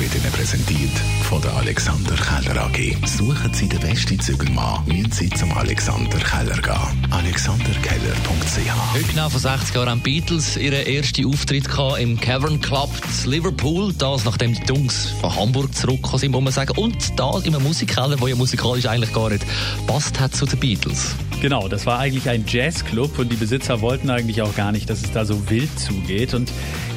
wird Ihnen präsentiert von der Alexander Keller AG. Suchen Sie den besten Zügelmann, müssen Sie zum Alexander Keller gehen. AlexanderKeller.ch Heute genau vor 60 Jahren haben die Beatles ihren ersten Auftritt gehabt im Cavern Club in Liverpool. Das, nachdem die Jungs von Hamburg zurückgekommen sind, muss man sagen. Und das in einem Musikkeller, der ja musikalisch eigentlich gar nicht passt hat zu den Beatles. Genau, das war eigentlich ein Jazzclub und die Besitzer wollten eigentlich auch gar nicht, dass es da so wild zugeht. Und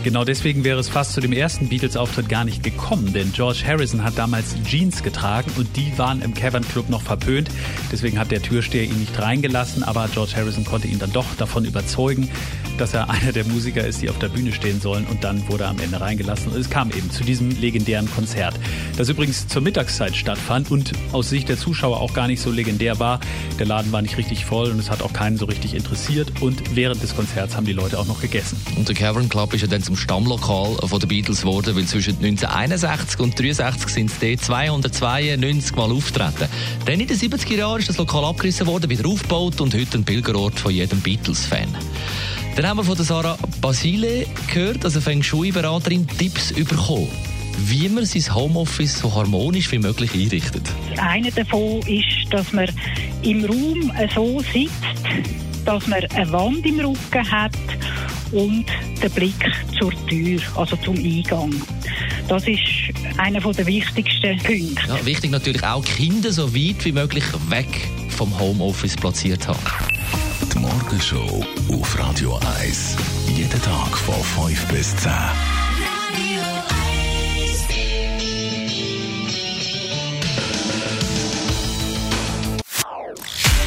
genau deswegen wäre es fast zu dem ersten Beatles-Auftritt gar nicht gekommen, denn George Harrison hat damals Jeans getragen und die waren im Cavern Club noch verpönt. Deswegen hat der Türsteher ihn nicht reingelassen, aber George Harrison konnte ihn dann doch davon überzeugen, dass er einer der Musiker ist, die auf der Bühne stehen sollen. Und dann wurde er am Ende reingelassen. Und es kam eben zu diesem legendären Konzert, das übrigens zur Mittagszeit stattfand und aus Sicht der Zuschauer auch gar nicht so legendär war. Der Laden war nicht richtig voll und es hat auch keinen so richtig interessiert und während des Konzerts haben die Leute auch noch gegessen. Und der Cavern Club ist ja dann zum Stammlokal von den Beatles geworden, weil zwischen 1961 und 1963 sind sie dort 292 Mal auftreten. Dann in den 70er Jahren ist das Lokal abgerissen worden, wieder aufgebaut und heute ein Pilgerort von jedem Beatles-Fan. Dann haben wir von der Sarah Basile gehört, also Feng Shui-Beraterin, Tipps bekommen wie man sein Homeoffice so harmonisch wie möglich einrichtet. Einer davon ist, dass man im Raum so sitzt, dass man eine Wand im Rücken hat und den Blick zur Tür, also zum Eingang. Das ist einer der wichtigsten Punkte. Ja, wichtig natürlich auch, Kinder so weit wie möglich weg vom Homeoffice platziert haben. Die Morgenshow auf Radio 1. Jeden Tag von 5 bis 10.